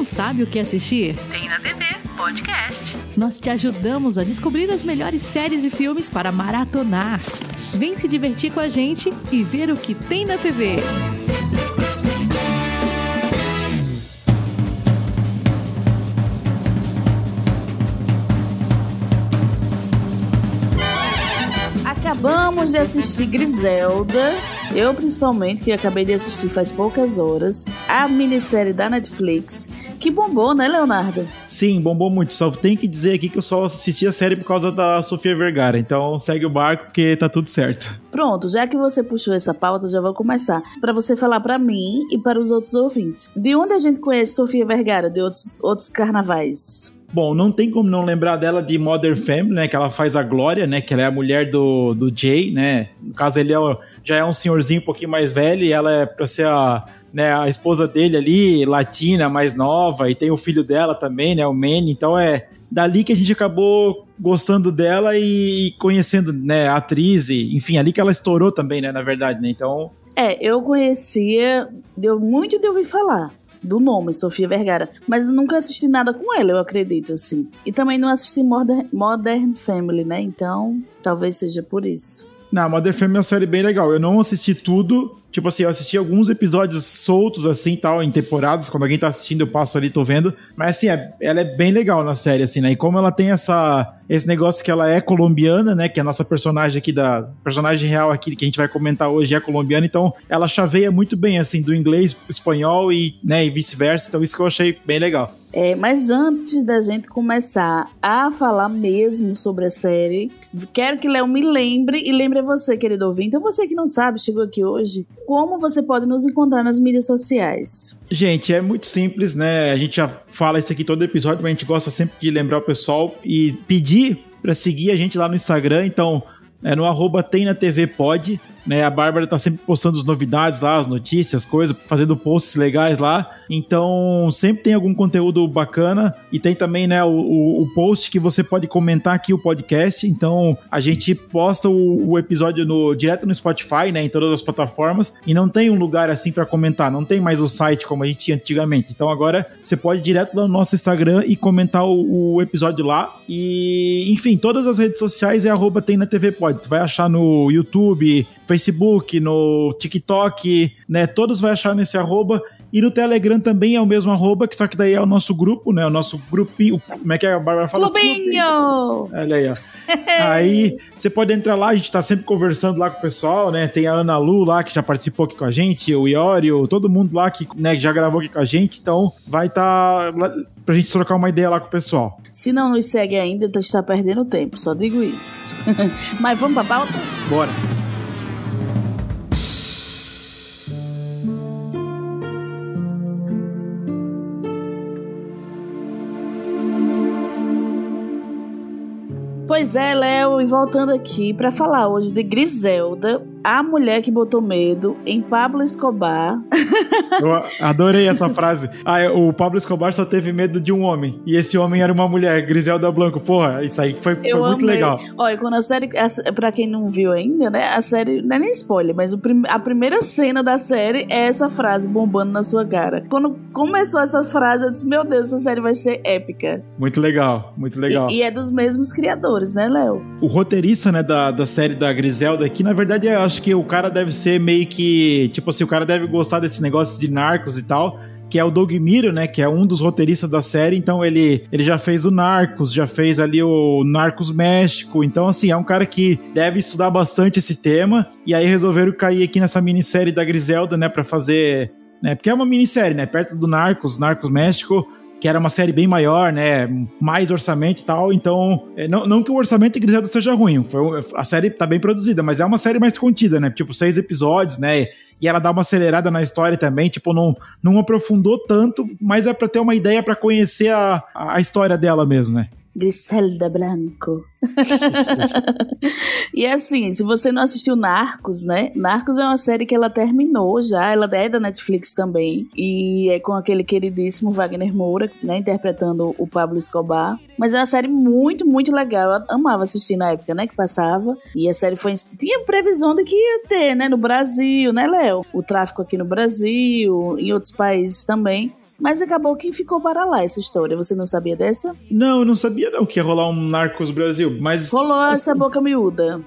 Não sabe o que assistir? Tem na TV Podcast. Nós te ajudamos a descobrir as melhores séries e filmes para maratonar. Vem se divertir com a gente e ver o que tem na TV. Acabamos de assistir Griselda. Eu, principalmente, que acabei de assistir faz poucas horas. A minissérie da Netflix. Que bombou, né, Leonardo? Sim, bombou muito. Só tem que dizer aqui que eu só assisti a série por causa da Sofia Vergara. Então segue o barco porque tá tudo certo. Pronto, já que você puxou essa pauta, já vou começar. para você falar para mim e para os outros ouvintes. De onde a gente conhece Sofia Vergara? De outros, outros carnavais? Bom, não tem como não lembrar dela de Mother Family, né? Que ela faz a Glória, né? Que ela é a mulher do, do Jay, né? No caso, ele é, já é um senhorzinho um pouquinho mais velho e ela é pra ser a, né, a esposa dele ali, latina, mais nova, e tem o filho dela também, né? O Manny. Então é dali que a gente acabou gostando dela e conhecendo, né, a atriz, e, enfim, ali que ela estourou também, né? Na verdade, né? Então. É, eu conhecia, deu muito de ouvir falar do nome, Sofia Vergara. Mas nunca assisti nada com ela, eu acredito, assim. E também não assisti Modern, Modern Family, né? Então, talvez seja por isso. Não, Modern Family é uma série bem legal. Eu não assisti tudo, Tipo assim, eu assisti alguns episódios soltos, assim, tal, em temporadas. Quando alguém tá assistindo, eu passo ali, tô vendo. Mas, assim, é, ela é bem legal na série, assim, né? E como ela tem essa, esse negócio que ela é colombiana, né? Que a nossa personagem aqui, da personagem real aqui, que a gente vai comentar hoje, é colombiana. Então, ela chaveia muito bem, assim, do inglês, espanhol e, né, e vice-versa. Então, isso que eu achei bem legal. É, mas antes da gente começar a falar mesmo sobre a série, quero que Léo me lembre e lembre você, querido ouvinte. Então, você que não sabe, chegou aqui hoje, como você pode nos encontrar nas mídias sociais? Gente, é muito simples, né? A gente já fala isso aqui todo episódio, mas a gente gosta sempre de lembrar o pessoal e pedir para seguir a gente lá no Instagram. Então, é no arroba tem na TV pode, né? A Bárbara tá sempre postando as novidades lá, as notícias, coisas, fazendo posts legais lá. Então, sempre tem algum conteúdo bacana e tem também, né, o, o, post que você pode comentar aqui o podcast. Então, a gente posta o, o, episódio no direto no Spotify, né, em todas as plataformas e não tem um lugar assim para comentar, não tem mais o site como a gente tinha antigamente. Então, agora você pode ir direto no nosso Instagram e comentar o, o episódio lá. E, enfim, todas as redes sociais é arroba tem na TV Pode. Tu vai achar no YouTube, Facebook, no TikTok, né, todos vai achar nesse arroba e no Telegram também é o mesmo arroba, que só que daí é o nosso grupo, né? O nosso grupinho. Como é que a Bárbara fala? Clubinho! Olha aí, ó. aí você pode entrar lá, a gente tá sempre conversando lá com o pessoal, né? Tem a Ana Lu lá, que já participou aqui com a gente, o Iorio, todo mundo lá que né, já gravou aqui com a gente. Então vai estar tá pra gente trocar uma ideia lá com o pessoal. Se não nos segue ainda, está perdendo tempo, só digo isso. Mas vamos pra pauta? Bora. Pois é, Léo, e voltando aqui para falar hoje de Griselda, a mulher que botou medo em Pablo Escobar. Eu adorei essa frase. Ah, é, o Pablo Escobar só teve medo de um homem. E esse homem era uma mulher, Griselda Blanco. Porra, isso aí foi, foi muito legal. Olha, quando a série. A, pra quem não viu ainda, né? A série. Não é nem spoiler, mas prim, a primeira cena da série é essa frase bombando na sua cara. Quando começou essa frase, eu disse: Meu Deus, essa série vai ser épica. Muito legal, muito legal. E, e é dos mesmos criadores, né, Léo? O roteirista, né, da, da série da Griselda aqui, na verdade, é acho que o cara deve ser meio que. Tipo assim, o cara deve gostar desse negócio de narcos e tal que é o Doug Miro, né, que é um dos roteiristas da série, então ele, ele já fez o Narcos, já fez ali o Narcos México, então assim, é um cara que deve estudar bastante esse tema, e aí resolveram cair aqui nessa minissérie da Griselda, né, para fazer, né, porque é uma minissérie, né, perto do Narcos, Narcos México, que era uma série bem maior, né? Mais orçamento e tal. Então, é, não, não que o orçamento de Griselda seja ruim. Foi, a série tá bem produzida, mas é uma série mais contida, né? Tipo, seis episódios, né? E ela dá uma acelerada na história também. Tipo, não, não aprofundou tanto, mas é para ter uma ideia para conhecer a, a história dela mesmo, né? Griselda Blanco. e assim, se você não assistiu Narcos, né? Narcos é uma série que ela terminou já, ela é da Netflix também. E é com aquele queridíssimo Wagner Moura, né? Interpretando o Pablo Escobar. Mas é uma série muito, muito legal. Eu amava assistir na época, né? Que passava. E a série foi. Tinha previsão de que ia ter, né? No Brasil, né, Léo? O tráfico aqui no Brasil, em outros países também. Mas acabou que ficou para lá essa história. Você não sabia dessa? Não, eu não sabia não que ia rolar um Narcos Brasil, mas... Rolou assim, essa boca miúda.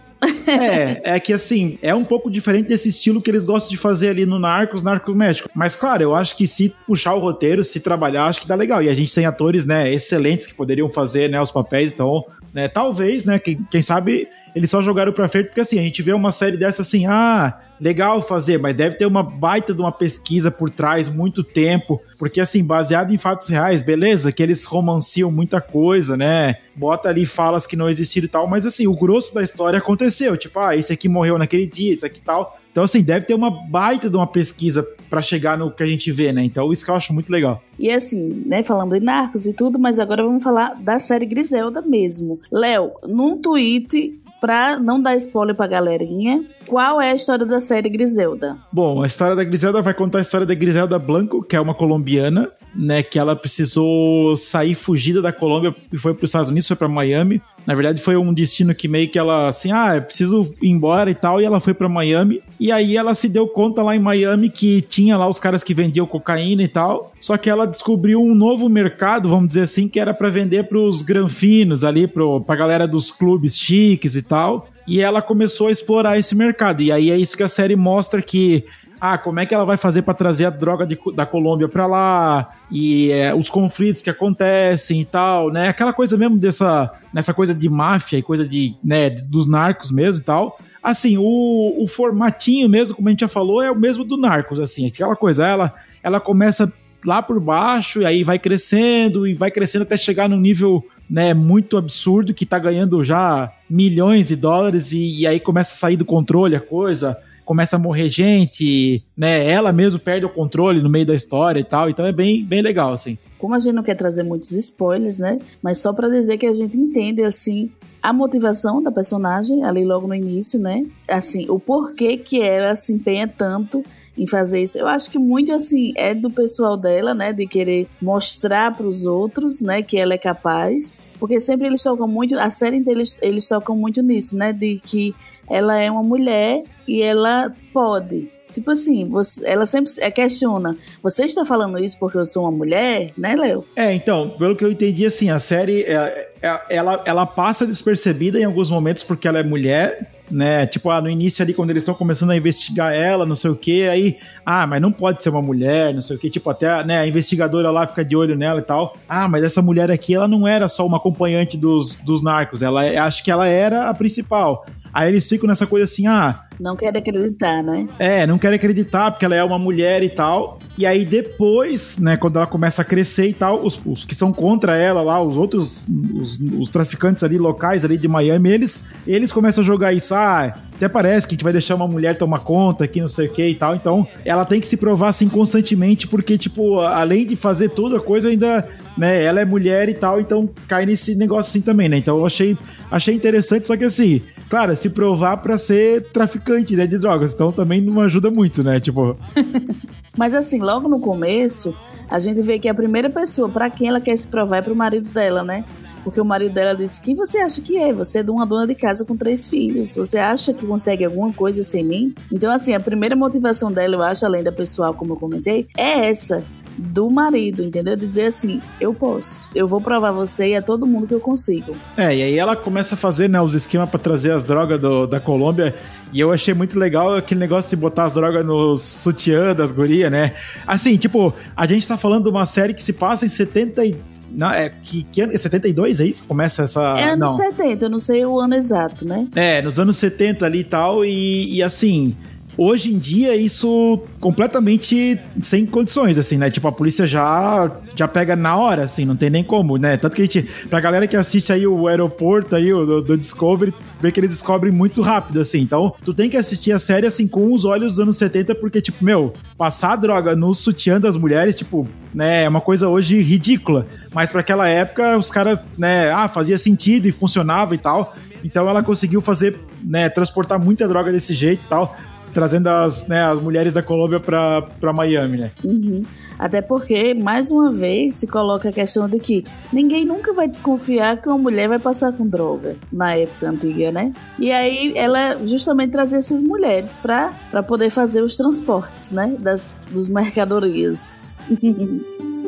é, é que assim, é um pouco diferente desse estilo que eles gostam de fazer ali no Narcos, Narcos México. Mas claro, eu acho que se puxar o roteiro, se trabalhar, acho que dá legal. E a gente tem atores, né, excelentes que poderiam fazer, né, os papéis, então, né, talvez, né, quem, quem sabe eles só jogaram pra frente porque assim, a gente vê uma série dessa assim, ah, legal fazer, mas deve ter uma baita de uma pesquisa por trás, muito tempo, porque assim, baseado em fatos reais, beleza, que eles romanciam muita coisa, né? Bota ali falas que não existiram e tal, mas assim, o grosso da história aconteceu, tipo, ah, esse aqui morreu naquele dia, esse aqui tal. Então, assim, deve ter uma baita de uma pesquisa para chegar no que a gente vê, né? Então, isso que eu acho muito legal. E assim, né, falando de narcos e tudo, mas agora vamos falar da série Griselda mesmo. Léo, num tweet pra não dar spoiler pra galerinha, qual é a história da série Griselda? Bom, a história da Griselda vai contar a história da Griselda Blanco, que é uma colombiana, né, que ela precisou sair fugida da Colômbia e foi para os Estados Unidos, foi para Miami. Na verdade, foi um destino que meio que ela assim, ah, preciso ir embora e tal, e ela foi para Miami. E aí ela se deu conta lá em Miami que tinha lá os caras que vendiam cocaína e tal. Só que ela descobriu um novo mercado, vamos dizer assim, que era para vender para os granfinos ali, para a galera dos clubes chiques e tal. E ela começou a explorar esse mercado. E aí é isso que a série mostra que ah, como é que ela vai fazer para trazer a droga de, da Colômbia para lá e é, os conflitos que acontecem e tal, né? Aquela coisa mesmo dessa nessa coisa de máfia e coisa de, né, dos narcos mesmo e tal. Assim, o, o formatinho mesmo, como a gente já falou, é o mesmo do Narcos, assim, aquela coisa, ela ela começa lá por baixo e aí vai crescendo e vai crescendo até chegar num nível né, muito absurdo que tá ganhando já milhões de dólares e, e aí começa a sair do controle a coisa começa a morrer gente, né? Ela mesmo perde o controle no meio da história e tal. Então é bem, bem legal, assim. Como a gente não quer trazer muitos spoilers, né? Mas só para dizer que a gente entende, assim, a motivação da personagem ali logo no início, né? Assim, o porquê que ela se empenha tanto em fazer isso. Eu acho que muito assim é do pessoal dela, né, de querer mostrar para os outros, né, que ela é capaz, porque sempre eles tocam muito, a série inteira eles, eles tocam muito nisso, né, de que ela é uma mulher e ela pode. Tipo assim, você, ela sempre é, questiona: você está falando isso porque eu sou uma mulher, né, Léo? É, então, pelo que eu entendi, assim, a série é, é, ela, ela passa despercebida em alguns momentos porque ela é mulher, né? Tipo, ah, no início ali, quando eles estão começando a investigar ela, não sei o que, aí, ah, mas não pode ser uma mulher, não sei o que, tipo, até né, a investigadora lá fica de olho nela e tal. Ah, mas essa mulher aqui, ela não era só uma acompanhante dos, dos narcos, ela acho que ela era a principal. Aí eles ficam nessa coisa assim, ah. Não querem acreditar, né? É, não querem acreditar porque ela é uma mulher e tal. E aí depois, né, quando ela começa a crescer e tal, os, os que são contra ela lá, os outros, os, os, traficantes ali locais ali de Miami, eles, eles começam a jogar isso. Ah, até parece que a gente vai deixar uma mulher tomar conta aqui, não sei o que e tal. Então, ela tem que se provar assim constantemente, porque, tipo, além de fazer toda a coisa, ainda né, ela é mulher e tal, então cai nesse negócio assim também, né? Então eu achei, achei interessante, só que assim, claro, se provar para ser traficante né, de drogas, então também não ajuda muito, né? Tipo. Mas assim, logo no começo, a gente vê que a primeira pessoa para quem ela quer se provar é pro marido dela, né? Porque o marido dela disse: Quem você acha que é? Você é de uma dona de casa com três filhos. Você acha que consegue alguma coisa sem mim? Então, assim, a primeira motivação dela, eu acho, além da pessoal, como eu comentei, é essa do marido, entendeu? De dizer assim, eu posso, eu vou provar você e a todo mundo que eu consigo. É, e aí ela começa a fazer né, os esquemas para trazer as drogas do, da Colômbia. E eu achei muito legal aquele negócio de botar as drogas no sutiã das gurias, né? Assim, tipo, a gente tá falando de uma série que se passa em 70 e não, é, que, que ano, 72 é isso? Começa essa. É anos não. 70, eu não sei o ano exato, né? É, nos anos 70 ali e tal, e, e assim. Hoje em dia, isso completamente sem condições, assim, né? Tipo, a polícia já, já pega na hora, assim, não tem nem como, né? Tanto que a gente, pra galera que assiste aí o aeroporto aí, o, do, do Discovery, vê que eles descobrem muito rápido, assim. Então, tu tem que assistir a série, assim, com os olhos dos anos 70, porque, tipo, meu, passar droga no sutiã das mulheres, tipo, né, é uma coisa hoje ridícula. Mas para aquela época, os caras, né, ah, fazia sentido e funcionava e tal. Então ela conseguiu fazer, né, transportar muita droga desse jeito e tal trazendo as, né, as mulheres da Colômbia para Miami, né? Uhum. Até porque, mais uma vez, se coloca a questão de que ninguém nunca vai desconfiar que uma mulher vai passar com droga na época antiga, né? E aí ela justamente trazia essas mulheres para poder fazer os transportes, né? Das, dos mercadorias.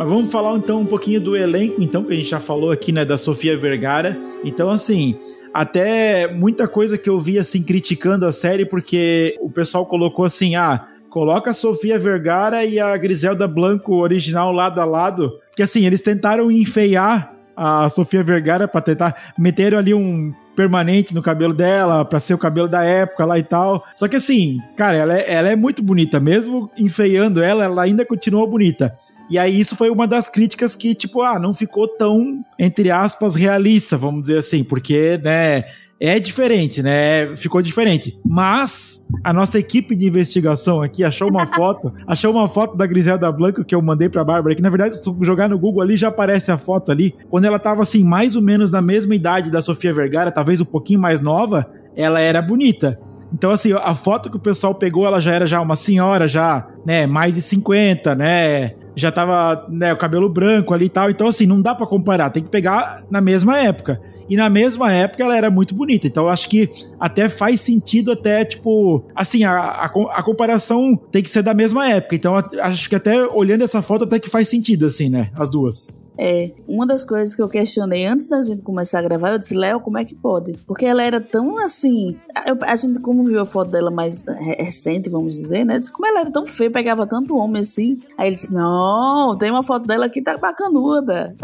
Mas vamos falar então um pouquinho do elenco, então, que a gente já falou aqui, né, da Sofia Vergara. Então, assim, até muita coisa que eu vi, assim, criticando a série, porque o pessoal colocou assim, ah, coloca a Sofia Vergara e a Griselda Blanco original lado a lado, que assim, eles tentaram enfeiar a Sofia Vergara para tentar meter ali um permanente no cabelo dela, para ser o cabelo da época lá e tal. Só que assim, cara, ela é, ela é muito bonita, mesmo enfeiando ela, ela ainda continua bonita. E aí isso foi uma das críticas que, tipo, ah, não ficou tão, entre aspas, realista, vamos dizer assim, porque, né, é diferente, né? Ficou diferente. Mas a nossa equipe de investigação aqui achou uma foto, achou uma foto da Griselda Blanco que eu mandei pra Bárbara, que na verdade, se tu jogar no Google ali, já aparece a foto ali. Quando ela tava assim, mais ou menos na mesma idade da Sofia Vergara, talvez um pouquinho mais nova, ela era bonita. Então, assim, a foto que o pessoal pegou, ela já era já uma senhora, já, né, mais de 50, né? Já tava, né, o cabelo branco ali e tal. Então, assim, não dá para comparar, tem que pegar na mesma época. E na mesma época ela era muito bonita. Então, eu acho que até faz sentido, até, tipo, assim, a, a, a comparação tem que ser da mesma época. Então, acho que até olhando essa foto, até que faz sentido, assim, né? As duas. É, uma das coisas que eu questionei antes da gente começar a gravar, eu disse, Léo, como é que pode? Porque ela era tão assim. Eu, a gente, como viu a foto dela mais recente, vamos dizer, né? Disse, como ela era tão feia, pegava tanto homem assim. Aí ele disse, não, tem uma foto dela aqui, tá bacanuda.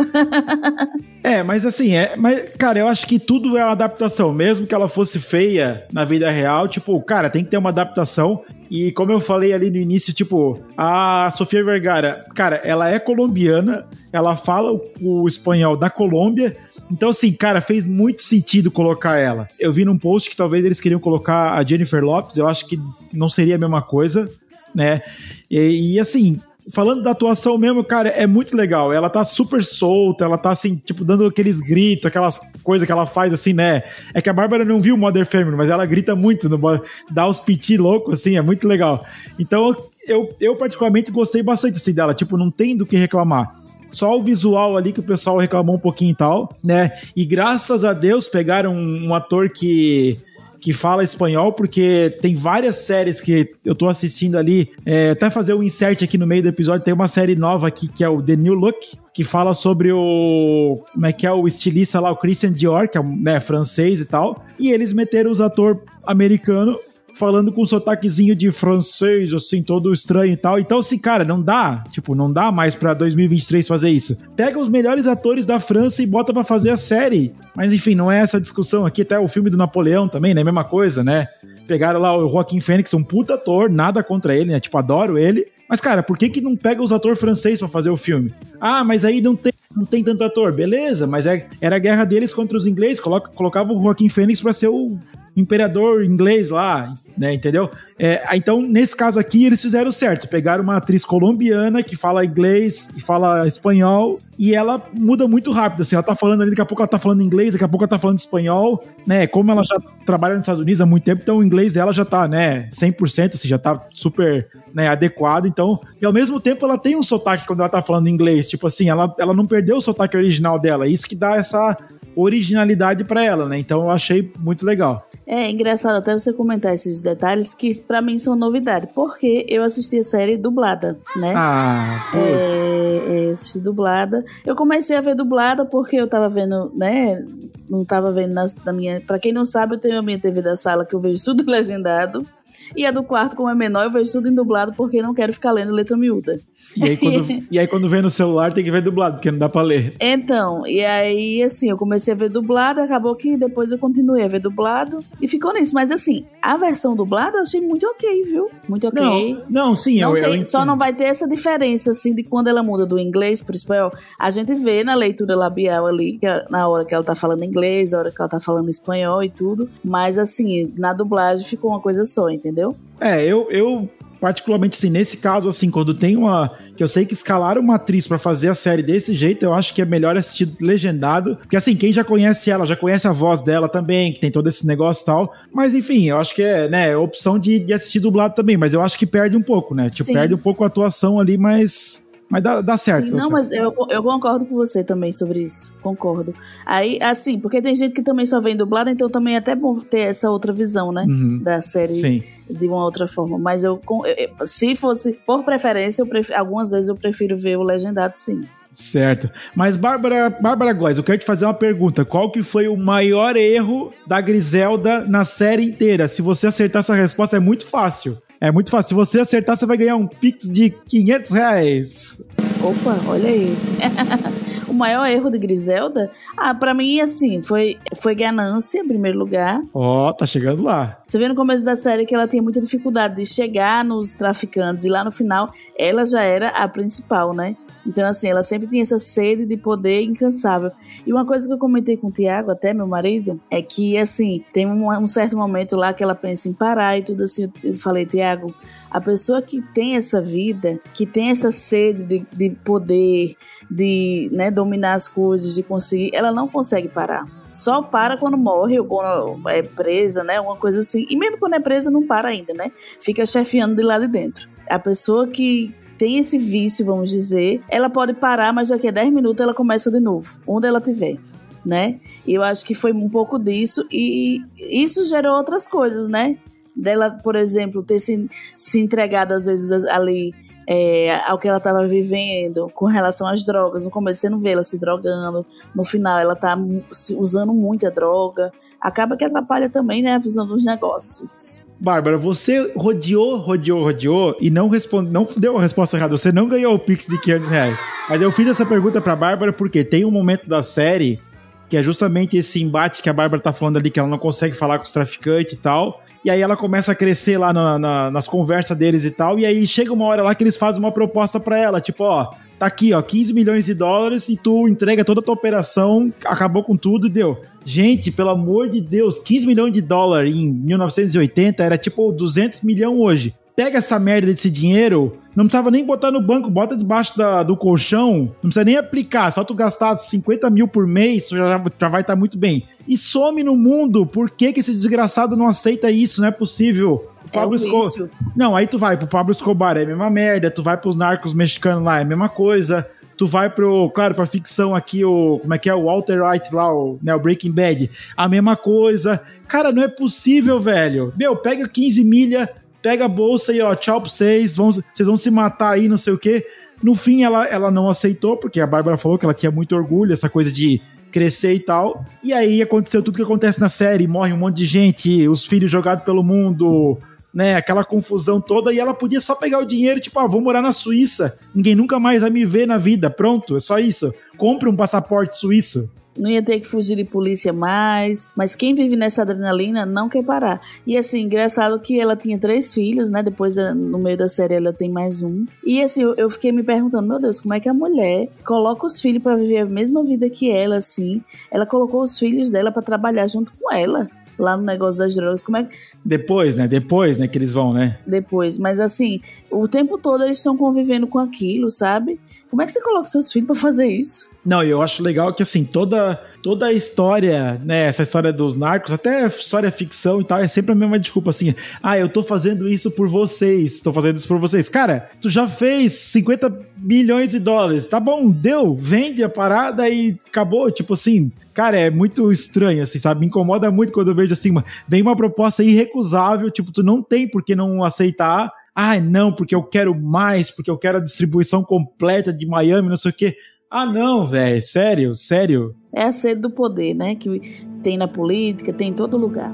é, mas assim, é. Mas, cara, eu acho que tudo é uma adaptação. Mesmo que ela fosse feia na vida real, tipo, cara, tem que ter uma adaptação. E como eu falei ali no início, tipo, a Sofia Vergara, cara, ela é colombiana, ela fala o, o espanhol da Colômbia, então, assim, cara, fez muito sentido colocar ela. Eu vi num post que talvez eles queriam colocar a Jennifer Lopes, eu acho que não seria a mesma coisa, né? E, e assim, falando da atuação mesmo, cara, é muito legal. Ela tá super solta, ela tá assim, tipo, dando aqueles gritos, aquelas coisas que ela faz assim, né? É que a Bárbara não viu o Mother Family, mas ela grita muito, no, dá os piti loucos, assim, é muito legal. Então, eu, eu particularmente gostei bastante assim dela, tipo, não tem do que reclamar só o visual ali que o pessoal reclamou um pouquinho e tal, né? E graças a Deus pegaram um, um ator que que fala espanhol, porque tem várias séries que eu tô assistindo ali. É, até fazer um insert aqui no meio do episódio, tem uma série nova aqui que é o The New Look, que fala sobre o. Como é que é o estilista lá, o Christian Dior, que é né, francês e tal. E eles meteram os atores americanos falando com um sotaquezinho de francês, assim, todo estranho e tal. Então, assim, cara, não dá, tipo, não dá mais pra 2023 fazer isso. Pega os melhores atores da França e bota para fazer a série. Mas, enfim, não é essa discussão aqui. Até o filme do Napoleão também, né? Mesma coisa, né? Pegaram lá o Joaquim Fênix, um puta ator, nada contra ele, né? Tipo, adoro ele. Mas, cara, por que que não pega os atores franceses para fazer o filme? Ah, mas aí não tem, não tem tanto ator. Beleza, mas é, era a guerra deles contra os ingleses. Coloca, colocava o Joaquim Fênix pra ser o imperador inglês lá, né? Entendeu? É, então, nesse caso aqui, eles fizeram certo. Pegaram uma atriz colombiana que fala inglês e fala espanhol e ela muda muito rápido. Assim, ela tá falando ali, daqui a pouco ela tá falando inglês, daqui a pouco ela tá falando espanhol, né? Como ela já trabalha nos Estados Unidos há muito tempo, então o inglês dela já tá, né, 100%, assim, já tá super né, adequado. Então, e ao mesmo tempo ela tem um sotaque quando ela tá falando inglês. Tipo assim, ela, ela não perdeu o sotaque original dela. Isso que dá essa originalidade para ela, né? Então eu achei muito legal. É engraçado até você comentar esses detalhes que para mim são novidade, porque eu assisti a série dublada, né? Ah, é, é, assisti dublada. Eu comecei a ver dublada porque eu tava vendo, né? Não tava vendo na, na minha. Para quem não sabe, eu tenho a minha TV da sala que eu vejo tudo legendado. E a do quarto, como é menor, eu vejo tudo em dublado porque não quero ficar lendo letra miúda. E aí, quando, e aí, quando vem no celular, tem que ver dublado, porque não dá pra ler. Então, e aí, assim, eu comecei a ver dublado, acabou que depois eu continuei a ver dublado e ficou nisso. Mas, assim, a versão dublada eu achei muito ok, viu? Muito ok. Não, não sim, não eu, tem, eu Só não vai ter essa diferença, assim, de quando ela muda do inglês pro espanhol. A gente vê na leitura labial ali, na hora que ela tá falando inglês, na hora que ela tá falando espanhol e tudo. Mas, assim, na dublagem ficou uma coisa só, entendeu? É, eu, eu particularmente assim, nesse caso assim, quando tem uma que eu sei que escalaram uma atriz para fazer a série desse jeito, eu acho que é melhor assistir legendado, porque assim, quem já conhece ela, já conhece a voz dela também, que tem todo esse negócio e tal. Mas enfim, eu acho que é, né, opção de, de assistir dublado também, mas eu acho que perde um pouco, né? Tipo, Sim. perde um pouco a atuação ali, mas Mas dá, dá certo. Sim, não, certo. mas eu, eu concordo com você também sobre isso. Concordo. Aí, assim, porque tem gente que também só vem dublada, então também é até bom ter essa outra visão, né? Uhum. Da série Sim. de uma outra forma. Mas eu, eu- se fosse por preferência, eu pref- algumas vezes eu prefiro ver o legendado, sim. Certo. Mas, Bárbara, Bárbara Góes, eu quero te fazer uma pergunta. Qual que foi o maior erro da Griselda na série inteira? Se você acertar essa resposta, é muito fácil. É muito fácil. Se você acertar, você vai ganhar um Pix de 500 reais. Opa, olha aí. o maior erro de Griselda, ah, pra mim, assim, foi, foi ganância, em primeiro lugar. Ó, tá chegando lá. Você vê no começo da série que ela tinha muita dificuldade de chegar nos traficantes e lá no final ela já era a principal, né? Então, assim, ela sempre tinha essa sede de poder incansável. E uma coisa que eu comentei com o Tiago, até meu marido, é que, assim, tem um, um certo momento lá que ela pensa em parar e tudo assim. Eu falei, Tiago, a pessoa que tem essa vida, que tem essa sede de, de poder, de né, dominar as coisas, de conseguir, ela não consegue parar. Só para quando morre ou quando é presa, né? Uma coisa assim. E mesmo quando é presa, não para ainda, né? Fica chefiando de lá de dentro. A pessoa que tem esse vício, vamos dizer, ela pode parar, mas daqui a 10 minutos ela começa de novo, onde ela tiver. Né? E eu acho que foi um pouco disso, e isso gerou outras coisas, né? Dela, por exemplo, ter se, se entregado às vezes ali é, ao que ela estava vivendo com relação às drogas. No começo você não vê ela se drogando, no final ela tá se- usando muita droga. Acaba que atrapalha também né, a visão dos negócios. Bárbara, você rodeou, rodeou, rodeou e não responde, não deu a resposta errada. Você não ganhou o Pix de 500 reais. Mas eu fiz essa pergunta pra Bárbara porque tem um momento da série que é justamente esse embate que a Bárbara tá falando ali, que ela não consegue falar com os traficantes e tal. E aí ela começa a crescer lá na- na- nas conversas deles e tal. E aí chega uma hora lá que eles fazem uma proposta pra ela, tipo, ó, tá aqui, ó, 15 milhões de dólares e tu entrega toda a tua operação, acabou com tudo e deu. Gente, pelo amor de Deus, 15 milhões de dólares em 1980 era tipo 200 milhões hoje. Pega essa merda desse dinheiro, não precisava nem botar no banco, bota debaixo da- do colchão, não precisa nem aplicar, só tu gastar 50 mil por mês, tu já, já vai estar muito bem. E some no mundo, por que, que esse desgraçado não aceita isso? Não é possível. O É um Pablo Esco- vício. não, aí tu vai pro Pablo Escobar, é a mesma merda. Tu vai pros narcos mexicanos lá, é a mesma coisa. Tu vai pro, claro, pra ficção aqui, o. Como é que é? O Walter White lá, o, né, o Breaking Bad. A mesma coisa. Cara, não é possível, velho. Meu, pega 15 milha, pega a bolsa e ó, tchau pra vocês. Vão, vocês vão se matar aí, não sei o quê. No fim, ela, ela não aceitou, porque a Bárbara falou que ela tinha muito orgulho, essa coisa de crescer e tal. E aí aconteceu tudo que acontece na série, morre um monte de gente, os filhos jogados pelo mundo, né, aquela confusão toda, e ela podia só pegar o dinheiro, tipo, ah, vou morar na Suíça, ninguém nunca mais vai me ver na vida, pronto, é só isso. Compre um passaporte suíço. Não ia ter que fugir de polícia mais. Mas quem vive nessa adrenalina não quer parar. E assim, engraçado que ela tinha três filhos, né? Depois, eh, no meio da série, ela tem mais um. E assim, eu, fiquei me perguntando, meu Deus, como é que a mulher coloca os filhos pra viver a mesma vida que ela, assim? Ela colocou os filhos dela pra trabalhar junto com ela. Lá no negócio das drogas. Como é que. Depois, né, depois, né, que eles vão, né. Depois. Mas assim, o tempo todo eles estão convivendo com aquilo, sabe? Como é que você coloca seus filhos pra fazer isso? Não, eu acho legal que, assim, toda, toda a história, né, essa história dos narcos, até história ficção e tal, é sempre a mesma desculpa, assim, ah, eu tô fazendo isso por vocês, tô fazendo isso por vocês. Cara, tu já fez 50 milhões de dólares, tá bom, deu, vende a parada e acabou, tipo assim, cara, é muito estranho, assim, sabe, me incomoda muito quando eu vejo, assim, vem uma proposta irrecusável, tipo, tu não tem por que não aceitar, ah, não, porque eu quero mais, porque eu quero a distribuição completa de Miami, não sei o quê. Ah, não, velho, sério, sério. É a sede do poder, né? Que tem na política, tem em todo lugar.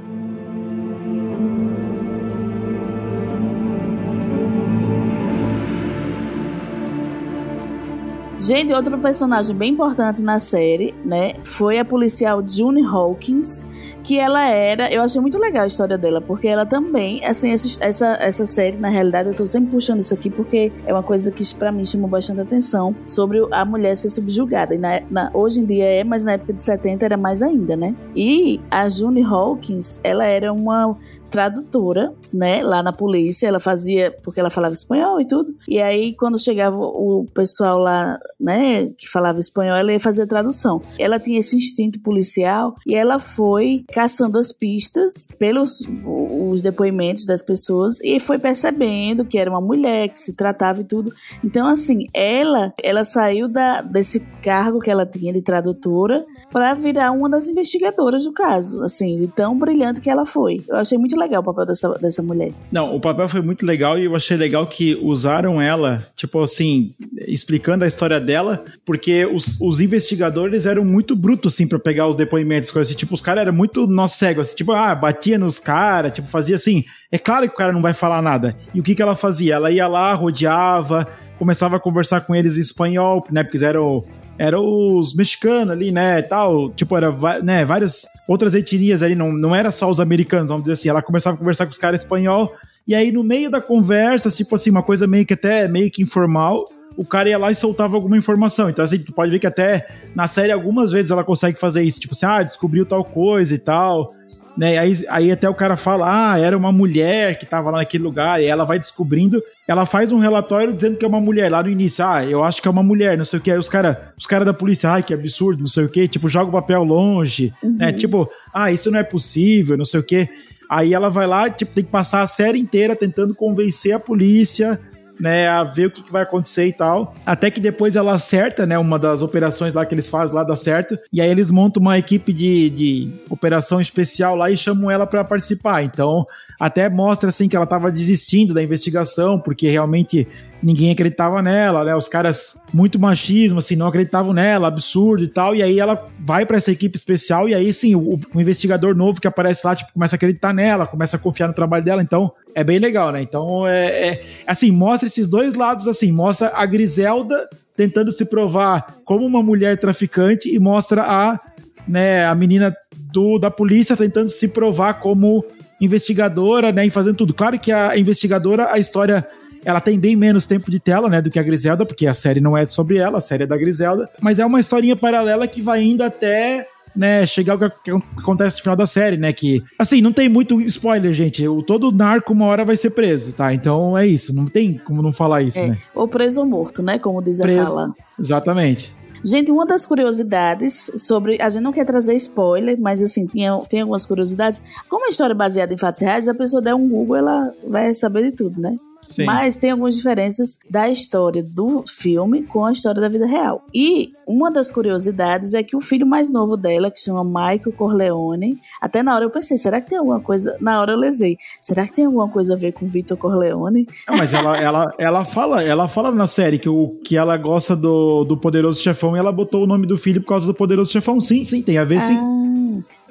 Gente, outro personagem bem importante na série, né, foi a policial June Hawkins, que ela era, eu achei muito legal a história dela, porque ela também, assim, essa, essa, essa série, na realidade, eu tô sempre puxando isso aqui porque é uma coisa que pra mim chamou bastante atenção sobre a mulher ser subjugada. E na, na- hoje em dia é, mas na época de 70 era mais ainda, né? E a June Hawkins, ela era uma tradutora, né, lá na polícia. Ela fazia, porque ela falava espanhol e tudo. E aí, quando chegava o pessoal lá, né, que falava espanhol, ela ia fazer tradução. Ela tinha esse instinto policial e ela foi caçando as pistas pelos os depoimentos das pessoas e foi percebendo que era uma mulher, que se tratava e tudo. Então, assim, ela, ela saiu da, desse cargo que ela tinha de tradutora para virar uma das investigadoras do caso, assim, de tão brilhante que ela foi. Eu achei muito legal o papel dessa, dessa mulher. Não, o papel foi muito legal e eu achei legal que usaram ela, tipo assim, explicando a história dela, porque os, os investigadores eram muito brutos, assim, para pegar os depoimentos, coisas assim, tipo, os caras eram muito nós cegos, assim, tipo, ah, batia nos caras, tipo, fazia assim, é claro que o cara não vai falar nada. E o que que ela fazia? Ela ia lá, rodeava, começava a conversar com eles em espanhol, né, porque eram eram os mexicanos ali, né, tal, tipo, era, né, várias outras etnias ali, não, não era só os americanos, vamos dizer assim, ela começava a conversar com os caras espanhol, e aí no meio da conversa, tipo assim, uma coisa meio que até, meio que informal, o cara ia lá e soltava alguma informação. Então, assim, tu pode ver que até na série algumas vezes ela consegue fazer isso. Tipo assim, ah, descobriu tal coisa e tal né? Aí, aí até o cara fala, ah, era uma mulher que tava lá naquele lugar, e ela vai descobrindo, ela faz um relatório dizendo que é uma mulher lá no início, ah, eu acho que é uma mulher, não sei o que, aí os caras os cara da polícia, ai, que absurdo, não sei o que, tipo, joga o papel longe, uhum. né? Tipo, ah, isso não é possível, não sei o que. Aí ela vai lá, tipo, tem que passar a série inteira tentando convencer a polícia né, a ver o que, que, vai acontecer e tal. Até que depois ela acerta, né, uma das operações lá que eles fazem lá dá certo. E aí eles montam uma equipe de, de operação especial lá e chamam ela para participar. Então, até mostra assim que ela estava desistindo da investigação, porque realmente ninguém acreditava nela, né? Os caras muito machismo, assim, não acreditavam nela, absurdo e tal. E aí ela vai para essa equipe especial e aí sim, o, o, investigador novo que aparece lá, tipo, começa a acreditar nela, começa a confiar no trabalho dela. Então, é bem legal, né? Então, é, é assim, mostra esses dois lados assim, mostra a Griselda tentando se provar como uma mulher traficante e mostra a, né, a menina do, da polícia tentando se provar como investigadora, né, e fazendo tudo. Claro que a investigadora, a história ela tem bem menos tempo de tela, né, do que a Griselda, porque a série não é sobre ela, a série é da Griselda, mas é uma historinha paralela que vai indo até né, chegar ao que acontece no final da série, né, que, assim, não tem muito spoiler, gente, o todo narco uma hora vai ser preso, tá, então é isso, não tem como não falar isso, é, né. Ou preso ou morto, né, como diz preso, a fala. Exatamente. Gente, uma das curiosidades sobre. A gente não quer trazer spoiler, mas assim, tinha, tem algumas curiosidades. Como a história é baseada em fatos reais, a pessoa der um Google, ela vai saber de tudo, né? Sim. Mas tem algumas diferenças da história do filme com a história da vida real. E uma das curiosidades é que o filho mais novo dela, que chama Michael Corleone, até na hora eu pensei, será que tem alguma coisa. Na hora eu lesei, será que tem alguma coisa a ver com Vitor Corleone? Não, mas ela, ela, ela, fala, ela fala na série que, o, que ela gosta do, do Poderoso Chefão e ela botou o nome do filho por causa do Poderoso Chefão. Sim, sim, tem a ver sim. Ah.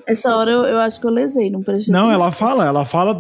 Essa hora eu, eu acho que eu lesei, não prestei Não, ela fala, ela fala.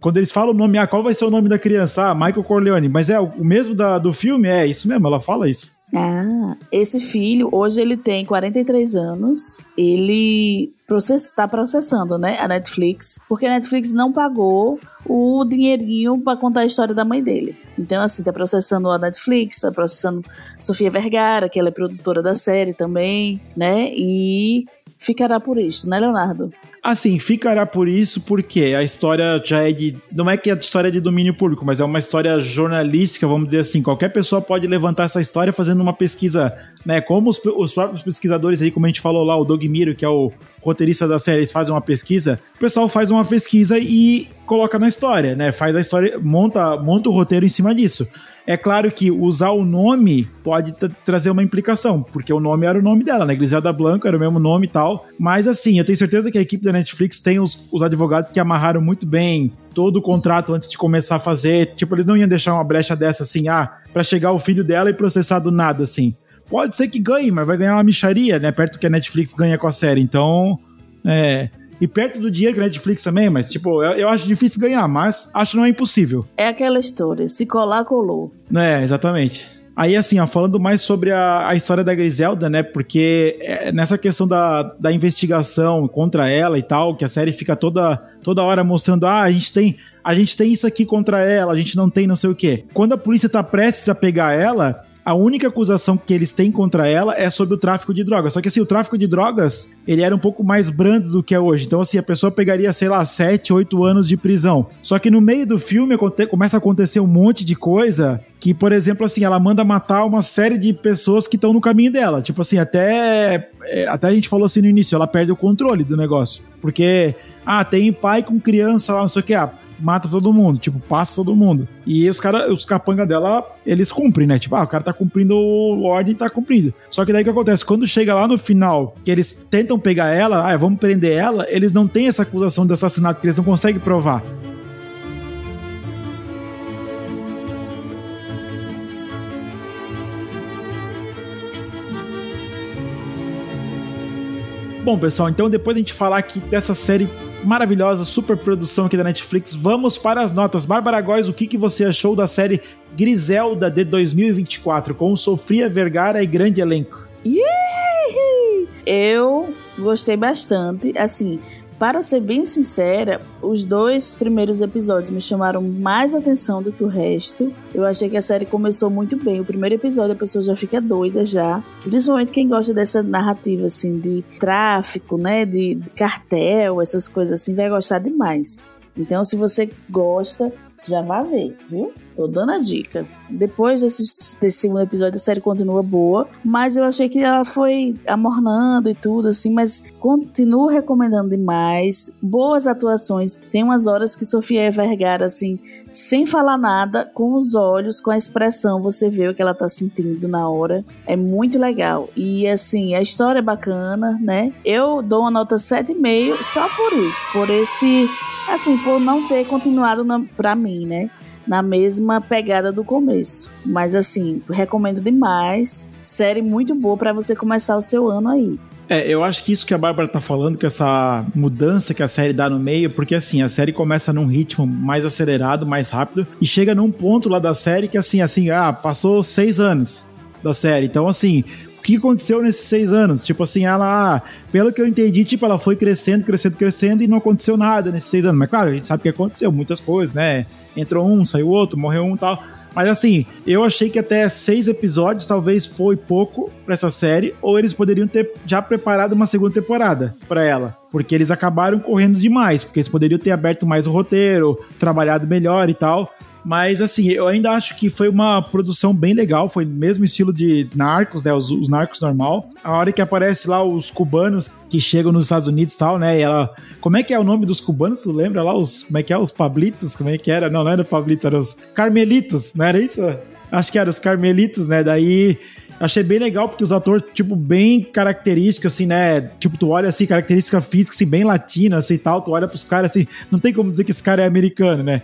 Quando eles falam o nome, ah, qual vai ser o nome da criança? Ah, Michael Corleone. Mas é o mesmo da, do filme? É isso mesmo, ela fala isso. Ah, esse filho, hoje ele tem 43 anos. Ele está processando, né, a Netflix, porque a Netflix não pagou o dinheirinho para contar a história da mãe dele. Então, assim, tá processando a Netflix, tá processando Sofia Vergara, que ela é produtora da série também, né? E ficará por isso, né, Leonardo? Assim, ficará por isso porque a história já é de. Não é que a história é de domínio público, mas é uma história jornalística, vamos dizer assim. Qualquer pessoa pode levantar essa história fazendo uma pesquisa, né? Como os, os próprios pesquisadores aí, como a gente falou lá, o Doug Miro, que é o roteirista da série, eles fazem uma pesquisa, o pessoal faz uma pesquisa e coloca na história, né? Faz a história, monta, monta o roteiro em cima disso. É claro que usar o nome pode trazer uma implicação, porque o nome era o nome dela, né? Griselda Blanco era o mesmo nome e tal. Mas assim, eu tenho certeza que a equipe da Netflix tem os, os advogados que amarraram muito bem todo o contrato antes de começar a fazer. Tipo, eles não iam deixar uma brecha dessa assim, ah, para chegar o filho dela e processar do nada, assim. Pode ser que ganhe, mas vai ganhar uma micharia, né? Perto do que a Netflix ganha com a série. Então, é e perto do dinheiro que a Netflix também, mas, tipo, eu, eu acho difícil ganhar, mas acho não é impossível. É aquela história, se colar, colou. É, exatamente. Aí, assim, ó, falando mais sobre a, a história da Griselda, né? Porque é, nessa questão da, da investigação contra ela e tal, que a série fica toda, toda hora mostrando, ah, a gente tem a gente tem isso aqui contra ela, a gente não tem não sei o quê. Quando a polícia tá prestes a pegar ela, a única acusação que eles têm contra ela é sobre o tráfico de drogas. Só que assim, o tráfico de drogas, ele era um pouco mais brando do que é hoje. Então assim, a pessoa pegaria, sei lá, 7, 8 anos de prisão. Só que no meio do filme começa a acontecer um monte de coisa que, por exemplo, assim, ela manda matar uma série de pessoas que estão no caminho dela. Tipo assim, até, é, até a gente falou assim no início, ela perde o controle do negócio. Porque, ah, tem pai com criança lá, não sei o que, ah, mata todo mundo, tipo, passa todo mundo. E os caras, os capanga dela, eles cumprem, né? Tipo, ah, o cara tá cumprindo ordem, tá cumprindo. Só que daí o que acontece? Quando chega lá no final, que eles tentam pegar ela, ah, vamos prender ela, eles não têm essa acusação de assassinato, que eles não conseguem provar. Bom, pessoal, então depois a gente falar aqui dessa série maravilhosa, super produção aqui da Netflix, vamos para as notas. Bárbara Góes, o que, que você achou da série Griselda de 2024, com Sofia Vergara e grande elenco? Eu gostei bastante. Assim, para ser bem sincera, os dois primeiros episódios me chamaram mais atenção do que o resto. Eu achei que a série começou muito bem. O primeiro episódio a pessoa já fica doida já. Principalmente quem gosta dessa narrativa assim de tráfico, né, de, cartel, essas coisas assim, vai gostar demais. Então, se você gosta, já vá ver, viu? Tô dando a dica. Depois desse, desse, segundo episódio, a série continua boa, mas eu achei que ela foi amornando e tudo, assim, mas continuo recomendando demais. Boas atuações. Tem umas horas que Sofia Vergara, assim, sem falar nada, com os olhos, com a expressão, você vê o que ela tá sentindo na hora. É muito legal. E, assim, a história é bacana, né? Eu dou uma nota 7,5 só por isso, por esse, assim, por não ter continuado na, pra mim, né? Na mesma pegada do começo. Mas assim, recomendo demais. Série muito boa para você começar o seu ano aí. É, eu acho que isso que a Bárbara tá falando, que essa mudança que a série dá no meio, porque assim, a série começa num ritmo mais acelerado, mais rápido, e chega num ponto lá da série que assim, assim, ah, passou seis anos da série. Então, assim, que aconteceu nesses seis anos? Tipo assim, ela, pelo que eu entendi, tipo, ela foi crescendo, crescendo, crescendo e não aconteceu nada nesses seis anos. Mas claro, a gente sabe que aconteceu muitas coisas, né? Entrou um, saiu outro, morreu um e tal. Mas assim, eu achei que até seis episódios talvez foi pouco para essa série, ou eles poderiam ter já preparado uma segunda temporada para ela. Porque eles acabaram correndo demais, porque eles poderiam ter aberto mais o roteiro, trabalhado melhor e tal. Mas, assim, eu ainda acho que foi uma produção bem legal. Foi mesmo estilo de Narcos, né? Os, os Narcos normal. A hora que aparece lá os cubanos que chegam nos Estados Unidos e tal, né? E ela. Como é que é o nome dos cubanos? Tu lembra lá? Os, como é que é? Os Pablitos? Como é que era? Não, não era Pablitos, eram os Carmelitos, não era isso? Acho que eram os Carmelitos, né? Daí. Achei bem legal, porque os atores, tipo, bem característicos, assim, né? Tipo, tu olha assim, característica física, assim, bem latina, assim tal. Tu olha pros caras, assim, não tem como dizer que esse cara é americano, né?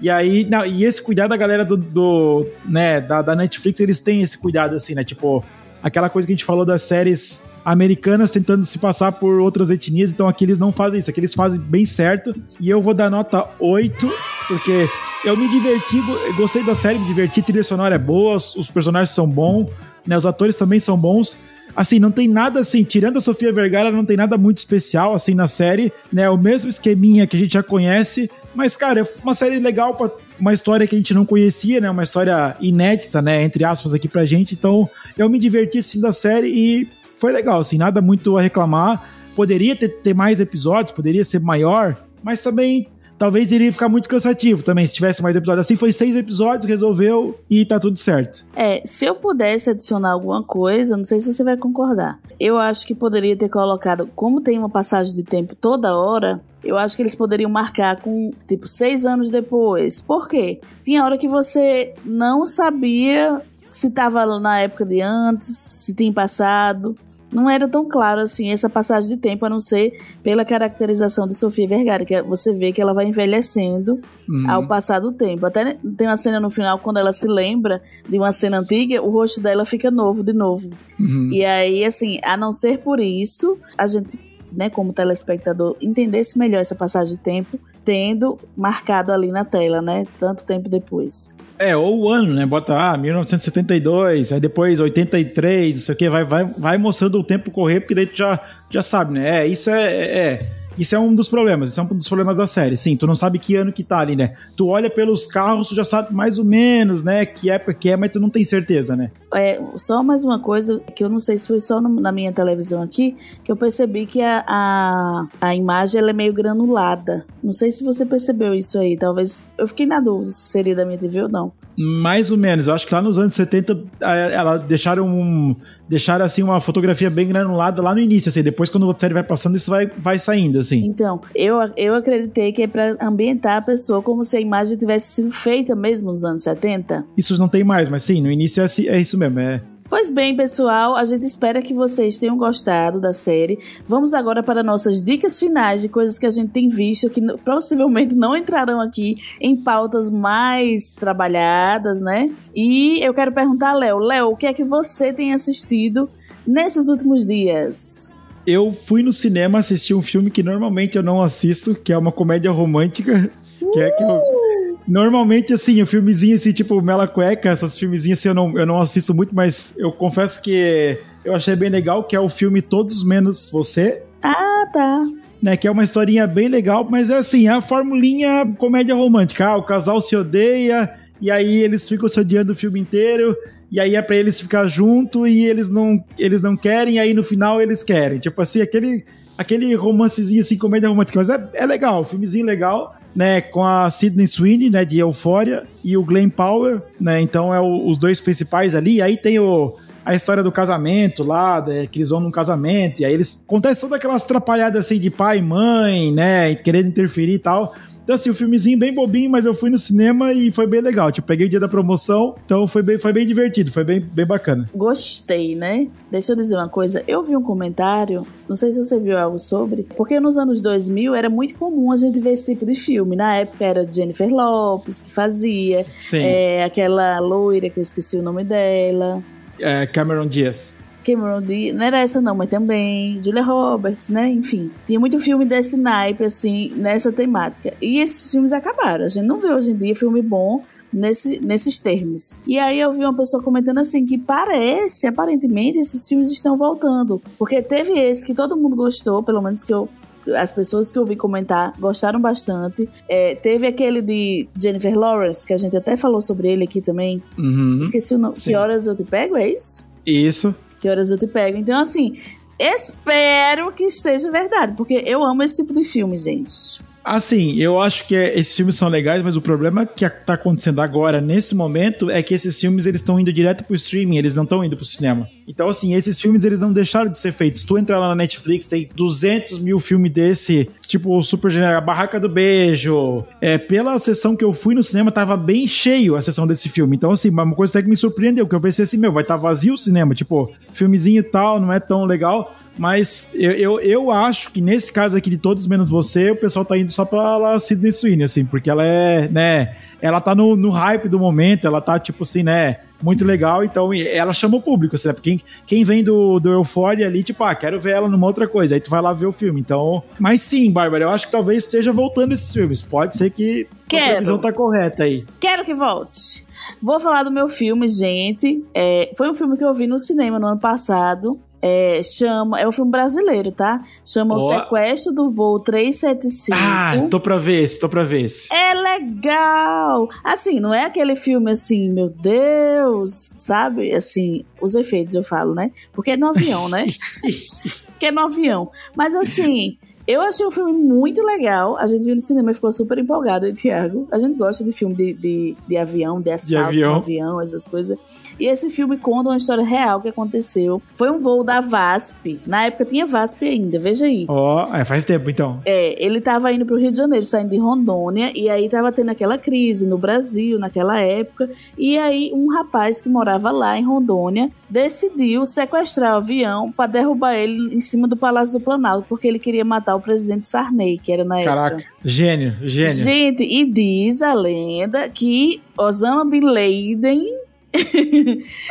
E aí, não, e esse cuidado da galera do, do né, da, da, Netflix, eles têm esse cuidado assim, né? Tipo, aquela coisa que a gente falou das séries americanas tentando se passar por outras etnias, então aqui eles não fazem isso, aqui eles fazem bem certo. E eu vou dar nota 8, porque eu me diverti, gostei da série, me diverti, a trilha sonora é boa, os personagens são bons, né? Os atores também são bons. Assim, não tem nada assim, tirando a Sofia Vergara, não tem nada muito especial assim na série, né? O mesmo esqueminha que a gente já conhece, mas cara, é uma série legal para uma história que a gente não conhecia, né? Uma história inédita, né, entre aspas aqui pra gente. Então, eu me diverti assim da série e foi legal, assim, nada muito a reclamar. Poderia ter, ter mais episódios, poderia ser maior, mas também talvez iria ficar muito cansativo também se tivesse mais episódios. Assim foi seis episódios, resolveu e tá tudo certo. É, se eu pudesse adicionar alguma coisa, não sei se você vai concordar. Eu acho que poderia ter colocado, como tem uma passagem de tempo toda hora, eu acho que eles poderiam marcar com, tipo, seis anos depois. Por quê? Tinha hora que você não sabia se estava na época de antes, se tinha passado não era tão claro assim essa passagem de tempo, a não ser pela caracterização de Sofia Vergara, que você vê que ela vai envelhecendo uhum. ao passar do tempo. Até tem uma cena no final, quando ela se lembra de uma cena antiga, o rosto dela fica novo de novo. Uhum. E aí, assim, a não ser por isso, a gente, né, como telespectador, entendesse melhor essa passagem de tempo, tendo marcado ali na tela, né, tanto tempo depois. É, ou o ano, né? Bota, ah, 1972, aí depois 83, não sei o que, vai, vai, vai mostrando o tempo correr, porque daí tu já, já sabe, né? É, isso é, é, é. Isso é um dos problemas, isso é um dos problemas da série. Sim, tu não sabe que ano que tá ali, né? Tu olha pelos carros, tu já sabe mais ou menos, né? Que época que é, mas tu não tem certeza, né? É, só mais uma coisa, que eu não sei se foi só no, na minha televisão aqui, que eu percebi que a, a, a imagem ela é meio granulada. Não sei se você percebeu isso aí, talvez. Eu fiquei na dúvida se seria da minha TV ou não. Mais ou menos. Eu acho que lá nos anos 70 ela deixaram um, deixaram assim uma fotografia bem granulada lá no início, assim. Depois quando a série vai passando isso vai, vai saindo, assim. Então, eu, eu acreditei que é para ambientar a pessoa como se a imagem tivesse sido feita mesmo nos anos 70. Isso não tem mais, mas sim, no início é, é isso mesmo, é Pois bem, pessoal, a gente espera que vocês tenham gostado da série. Vamos agora para nossas dicas finais de coisas que a gente tem visto que possivelmente não entrarão aqui em pautas mais trabalhadas, né? E eu quero perguntar a Léo, Léo, o que é que você tem assistido nesses últimos dias? Eu fui no cinema assistir um filme que normalmente eu não assisto, que é uma comédia romântica, que é que eu Normalmente, assim, o um filmezinho, assim, tipo Mela Cueca, essas filmezinhas, assim, eu não, eu não assisto muito, mas eu confesso que eu achei bem legal, que é o filme Todos Menos Você. Ah, tá. Né, que é uma historinha bem legal, mas é assim, a formulinha comédia romântica. Ah, o casal se odeia, e aí eles ficam se odiando o filme inteiro, e aí é pra eles ficar junto, e eles não, eles não querem, e aí no final eles querem. Tipo assim, aquele, aquele romancezinho assim, comédia romântica. Mas é, é legal, filmezinho legal né, com a Sidney Sweeney, né, de Euphoria, e o Glenn Powell, né, então é o, os dois principais ali, aí tem o, a história do casamento lá, né, que eles vão num casamento, e aí eles acontece todas aquelas atrapalhadas assim de pai e mãe, né, querendo interferir e tal, então, assim, o um filmezinho bem bobinho, mas eu fui no cinema e foi bem legal. Tipo, peguei o dia da promoção, então foi bem, foi bem divertido, foi bem, bem bacana. Gostei, né? Deixa eu dizer uma coisa. Eu vi um comentário, não sei se você viu algo sobre, porque nos anos 2000 era muito comum a gente ver esse tipo de filme. Na época era Jennifer Lopes que fazia, Sim. É, aquela loira que eu esqueci o nome dela. É, Cameron Diaz. Cameron Diaz, não era essa não, mas também Julia Roberts, né? Enfim, tinha muito filme desse naipe, assim, nessa temática. E esses filmes acabaram. A gente não vê hoje em dia filme bom nesse, nesses termos. E aí eu vi uma pessoa comentando assim que parece, aparentemente, esses filmes estão voltando. Porque teve esse que todo mundo gostou, pelo menos que eu as pessoas que eu vi comentar gostaram bastante. É, teve aquele de Jennifer Lawrence, que a gente até falou sobre ele aqui também. Uhum, Esqueci o nome. sim. Que horas eu te pego, é isso? Isso. Que horas eu te pego. Então, assim, espero que seja verdade, porque eu amo esse tipo de filme, gente. Assim, eu acho que é- esses filmes são legais, mas o problema que tá acontecendo agora, nesse momento, é que esses filmes eles estão indo direto pro streaming, eles não estão indo pro cinema. Então, assim, esses filmes eles não deixaram de ser feitos. Tu entrar lá na Netflix, tem 200 mil filmes desse, tipo o Super General, a Barraca do Beijo. É, pela sessão que eu fui no cinema, tava bem cheio a sessão desse filme. Então, assim, uma coisa até que me surpreendeu, que eu pensei assim, meu, vai estar vazio o cinema, tipo, filmezinho e tal, não é tão legal. Mas eu, eu, eu acho que nesse caso aqui de todos menos você, o pessoal tá indo só pra Sidney Sweeney, assim, porque ela é, né, ela tá no, no hype do momento, ela tá, tipo assim, né, muito legal, então ela chama o público, assim, né, porque quem, quem vem do, do Euphoria ali, tipo, ah, quero ver ela numa outra coisa, aí tu vai lá ver o filme, então... Mas sim, Bárbara, eu acho que talvez esteja voltando esses filmes, pode ser que a Quero. previsão tá correta aí. Quero que volte. Vou falar do meu filme, gente. É, foi um filme que eu vi no cinema no ano passado. É, chama, é um filme brasileiro, tá? Chama O Ó. Sequestro do Voo 375. Ah, tô pra ver esse, tô pra ver esse. É legal! Assim, não é aquele filme assim, meu Deus, sabe? Assim, os efeitos eu falo, né? Porque é no avião, né? Porque é no avião. Mas assim, eu achei o filme muito legal. A gente viu no cinema e ficou super empolgado, eu e o Thiago. A gente gosta de filme de, de, de avião, de assalto avião. no avião, essas coisas. E esse filme conta uma história real que aconteceu. Foi um voo da VASP. Na época tinha VASP ainda, veja aí. Ó, é, faz tempo então. É, ele tava indo pro Rio de Janeiro, saindo de Rondônia, e aí tava tendo aquela crise no Brasil naquela época. E aí um rapaz que morava lá em Rondônia decidiu sequestrar o avião pra derrubar ele em cima do Palácio do Planalto, porque ele queria matar o presidente Sarney, que era na Caraca, época. gênio, gênio. Gente, e diz a lenda que Osama Bin Laden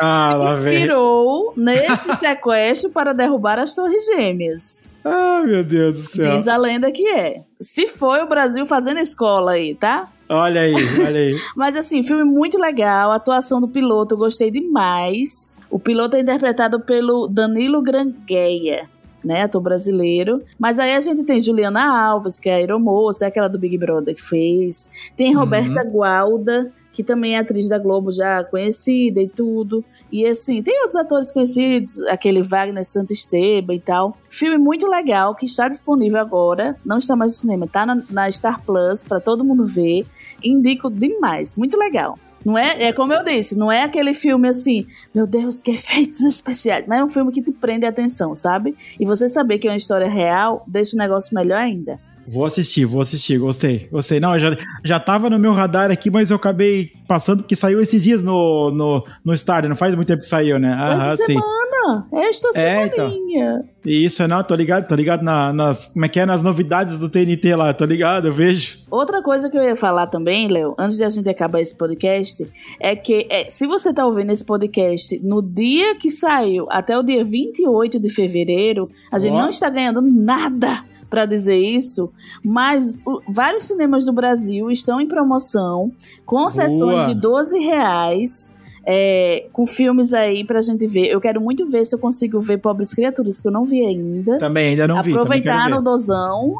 Ah, vem. inspirou neste sequestro para derrubar as Torres Gêmeas. Ah, meu Deus do céu. Diz a lenda que é. Se foi o Brasil fazendo escola aí, tá? Olha aí, olha aí. Mas assim, filme muito legal. A atuação do piloto eu gostei demais. O piloto é interpretado pelo Danilo Grangueia. Né? Ator brasileiro. Mas aí a gente tem Juliana Alves, que é a aeromoça, é aquela do Big Brother que fez. Tem Roberta uhum. Gualda, que também é atriz da Globo já conhecida e tudo. E assim, tem outros atores conhecidos, aquele Wagner Santo Esteban e tal. Filme muito legal que está disponível agora, não está mais no cinema, tá na, na Star Plus para todo mundo ver. Indico demais, muito legal. Não é, é como eu disse, não é aquele filme assim, meu Deus, que efeitos especiais, mas é um filme que te prende a atenção, sabe? E você saber que é uma história real deixa o negócio melhor ainda. Vou assistir, vou assistir, gostei. Gostei. Não, já, já tava no meu radar aqui, mas eu acabei passando porque saiu esses dias no, no, no Star, não faz muito tempo que saiu, né? Aham, sim. semana, esta é, semaninha. Então. Isso, não, tô ligado, tô ligado na, nas, como é que é, nas novidades do TNT lá, tô ligado, eu vejo. Outra coisa que eu ia falar também, Léo, antes de a gente acabar esse podcast, é que é, se você tá ouvindo esse podcast no dia que saiu, até o dia 28 de fevereiro, a gente oh. não está ganhando nada para dizer isso, mas o, vários cinemas do Brasil estão em promoção com sessões de 12 reais é, com filmes aí pra gente ver. Eu quero muito ver se eu consigo ver Pobres Criaturas, que eu não vi ainda. Também, ainda não vi. Aproveitar no dozão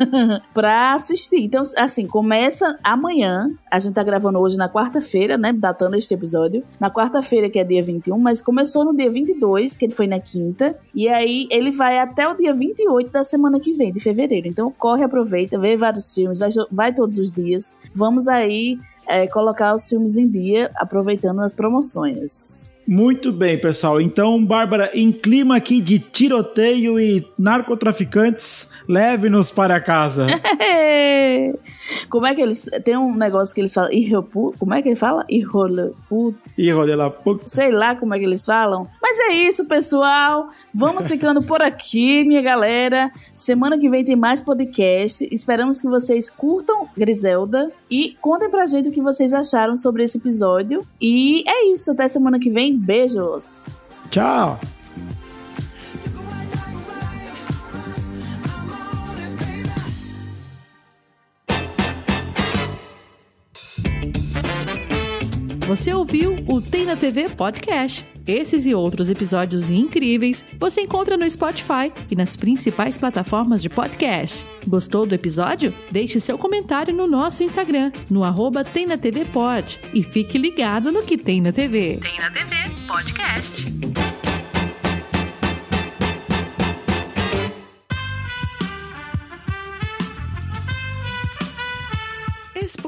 pra assistir. Então, assim, começa amanhã. A gente tá gravando hoje na quarta-feira, né? Datando este episódio. Na quarta-feira, que é dia 21, mas começou no dia 22, que ele foi na quinta. E aí ele vai até o dia 28 da semana que vem, de fevereiro. Então corre, aproveita, vê vários filmes, vai, vai todos os dias. Vamos aí é, colocar os filmes em dia, aproveitando as promoções. Muito bem, pessoal. Então, Bárbara, em clima aqui de tiroteio e narcotraficantes, leve-nos para casa. Como é que eles. Tem um negócio que eles falam. Irropu, como é que ele fala? Irrolepu. Irrolepu. Sei lá como é que eles falam. Mas é isso, pessoal. Vamos ficando por aqui, minha galera. Semana que vem tem mais podcast. Esperamos que vocês curtam Griselda e contem pra gente o que vocês acharam sobre esse episódio. E é isso. Até semana que vem. Beijos. Tchau. Você ouviu o Tem na TV Podcast. Esses e outros episódios incríveis você encontra no Spotify e nas principais plataformas de podcast. Gostou do episódio? Deixe seu comentário no nosso Instagram, no arroba Tem na TV Pod. E fique ligado no que tem na TV. Tem na TV Podcast.